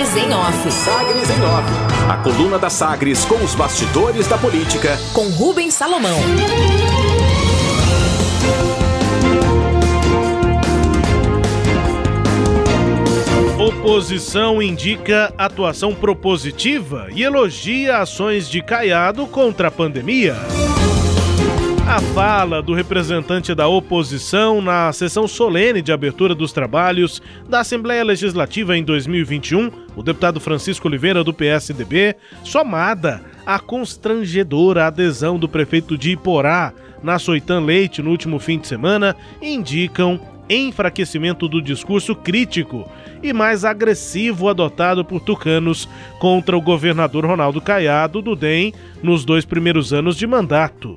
Sagres em Off. Sagres em Off. A coluna da Sagres com os bastidores da política. Com Rubens Salomão. Oposição indica atuação propositiva e elogia ações de Caiado contra a pandemia. A fala do representante da oposição na sessão solene de abertura dos trabalhos da Assembleia Legislativa em 2021, o deputado Francisco Oliveira, do PSDB, somada à constrangedora adesão do prefeito de Iporá na Soitã Leite no último fim de semana, indicam enfraquecimento do discurso crítico e mais agressivo adotado por tucanos contra o governador Ronaldo Caiado do DEM nos dois primeiros anos de mandato.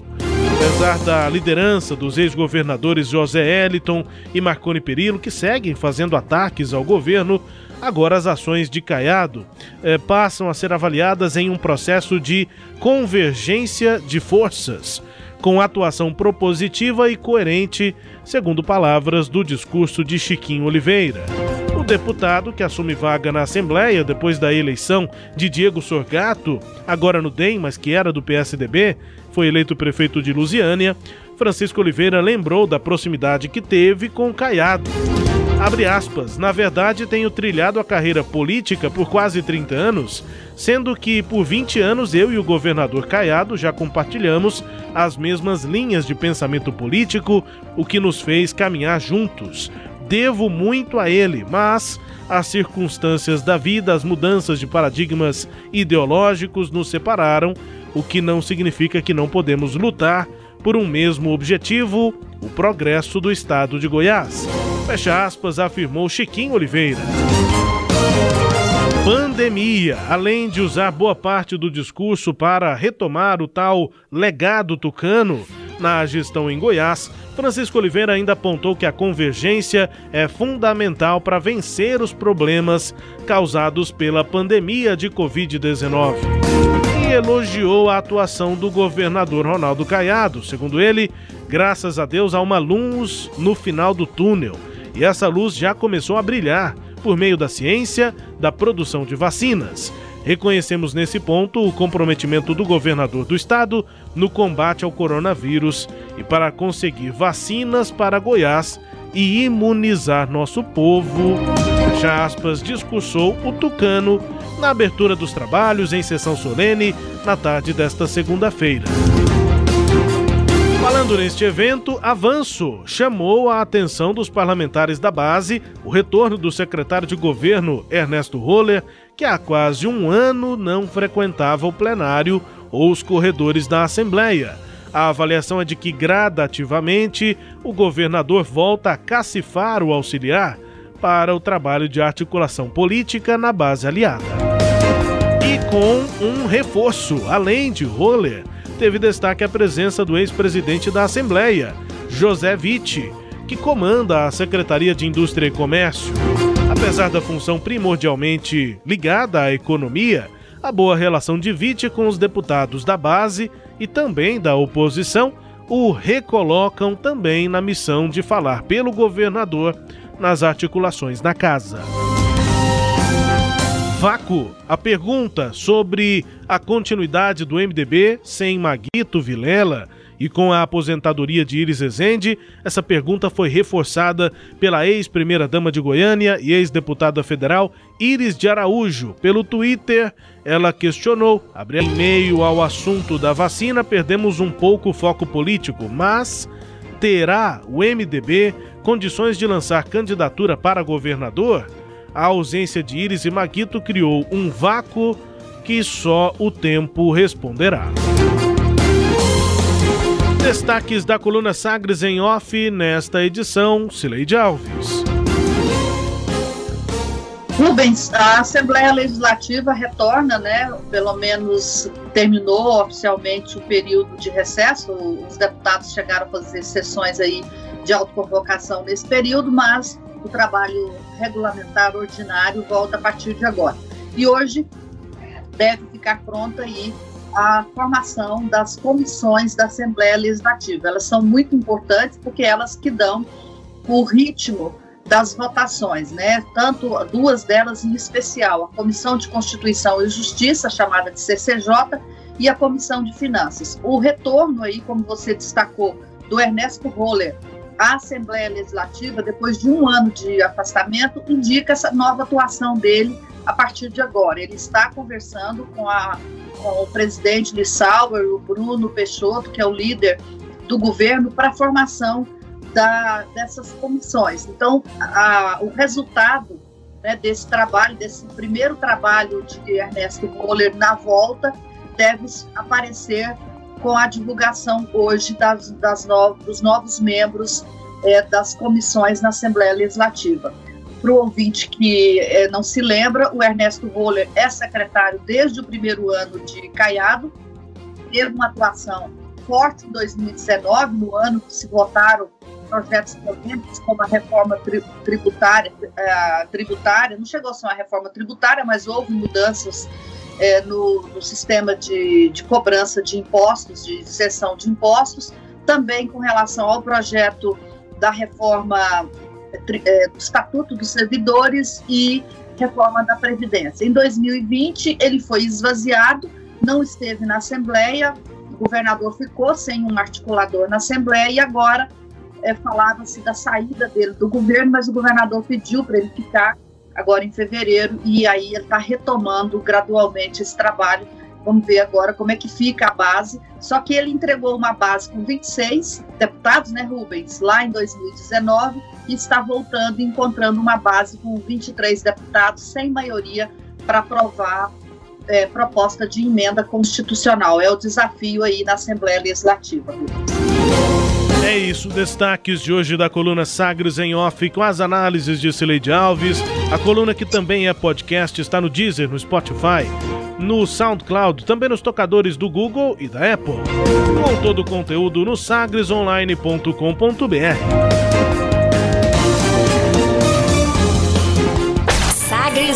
Apesar da liderança dos ex-governadores José Eliton e Marconi Perillo, que seguem fazendo ataques ao governo, agora as ações de Caiado eh, passam a ser avaliadas em um processo de convergência de forças, com atuação propositiva e coerente, segundo palavras do discurso de Chiquinho Oliveira. O deputado, que assume vaga na Assembleia depois da eleição de Diego Sorgato, agora no DEM, mas que era do PSDB, foi eleito prefeito de Lusiânia, Francisco Oliveira lembrou da proximidade que teve com Caiado. Abre aspas, na verdade tenho trilhado a carreira política por quase 30 anos, sendo que por 20 anos eu e o governador Caiado já compartilhamos as mesmas linhas de pensamento político, o que nos fez caminhar juntos devo muito a ele, mas as circunstâncias da vida, as mudanças de paradigmas ideológicos nos separaram, o que não significa que não podemos lutar por um mesmo objetivo, o progresso do estado de Goiás. Fecha aspas, afirmou Chiquinho Oliveira. Pandemia, além de usar boa parte do discurso para retomar o tal legado tucano na gestão em Goiás, Francisco Oliveira ainda apontou que a convergência é fundamental para vencer os problemas causados pela pandemia de Covid-19 e elogiou a atuação do governador Ronaldo Caiado. Segundo ele, graças a Deus há uma luz no final do túnel e essa luz já começou a brilhar por meio da ciência, da produção de vacinas. Reconhecemos nesse ponto o comprometimento do governador do estado no combate ao coronavírus e para conseguir vacinas para Goiás e imunizar nosso povo. Já aspas, discursou o Tucano na abertura dos trabalhos em sessão solene na tarde desta segunda-feira. Falando neste evento, Avanço chamou a atenção dos parlamentares da base o retorno do secretário de governo Ernesto Roller, que há quase um ano não frequentava o plenário ou os corredores da Assembleia. A avaliação é de que gradativamente o governador volta a cacifar o auxiliar para o trabalho de articulação política na base aliada. Com um reforço, além de Roller, teve destaque a presença do ex-presidente da Assembleia, José Vitti, que comanda a Secretaria de Indústria e Comércio. Apesar da função primordialmente ligada à economia, a boa relação de Vitti com os deputados da base e também da oposição o recolocam também na missão de falar pelo governador nas articulações na casa. Vácuo, a pergunta sobre a continuidade do MDB sem Maguito Vilela e com a aposentadoria de Iris Ezende, essa pergunta foi reforçada pela ex-primeira-dama de Goiânia e ex-deputada federal Iris de Araújo. Pelo Twitter, ela questionou: em meio ao assunto da vacina, perdemos um pouco o foco político, mas terá o MDB condições de lançar candidatura para governador? A ausência de Iris e Maguito criou um vácuo que só o tempo responderá. Destaques da coluna Sagres em off nesta edição, Cileide Alves. Rubens, a Assembleia Legislativa retorna, né? Pelo menos terminou oficialmente o período de recesso. Os deputados chegaram a fazer sessões aí de autoconvocação nesse período, mas o trabalho regulamentar ordinário volta a partir de agora. E hoje deve ficar pronta aí a formação das comissões da Assembleia Legislativa. Elas são muito importantes porque elas que dão o ritmo das votações, né? Tanto duas delas em especial, a Comissão de Constituição e Justiça, chamada de CCJ, e a Comissão de Finanças. O retorno aí, como você destacou, do Ernesto Roller à Assembleia Legislativa, depois de um ano de afastamento, indica essa nova atuação dele a partir de agora. Ele está conversando com, a, com o presidente Lissauer, o Bruno Peixoto, que é o líder do governo, para a formação da, dessas comissões. Então, a, o resultado né, desse trabalho, desse primeiro trabalho de Ernesto Kohler na volta, deve aparecer com a divulgação hoje das, das no, dos novos membros é, das comissões na Assembleia Legislativa. Para o ouvinte que é, não se lembra, o Ernesto Roller é secretário desde o primeiro ano de Caiado, teve uma atuação forte em 2019, no ano que se votaram projetos polêmicos como a reforma tributária, uh, tributária, não chegou a ser uma reforma tributária, mas houve mudanças é, no, no, sistema de, de, cobrança de impostos, de cessão de impostos, também com relação ao projeto da reforma é, do Estatuto dos Servidores e reforma da Previdência. Em 2020, ele foi esvaziado, não esteve na Assembleia, o governador ficou sem um articulador na Assembleia e agora é, falava-se da saída dele do governo, mas o governador pediu para ele ficar agora em fevereiro e aí ele está retomando gradualmente esse trabalho. Vamos ver agora como é que fica a base. Só que ele entregou uma base com 26 deputados, né, Rubens, lá em 2019, e está voltando e encontrando uma base com 23 deputados sem maioria para aprovar é, proposta de emenda constitucional. É o desafio aí na Assembleia Legislativa. Rubens. É isso, destaques de hoje da coluna Sagres em Off com as análises de Cileide Alves. A coluna que também é podcast está no Deezer, no Spotify, no SoundCloud, também nos tocadores do Google e da Apple. Com todo o conteúdo no sagresonline.com.br.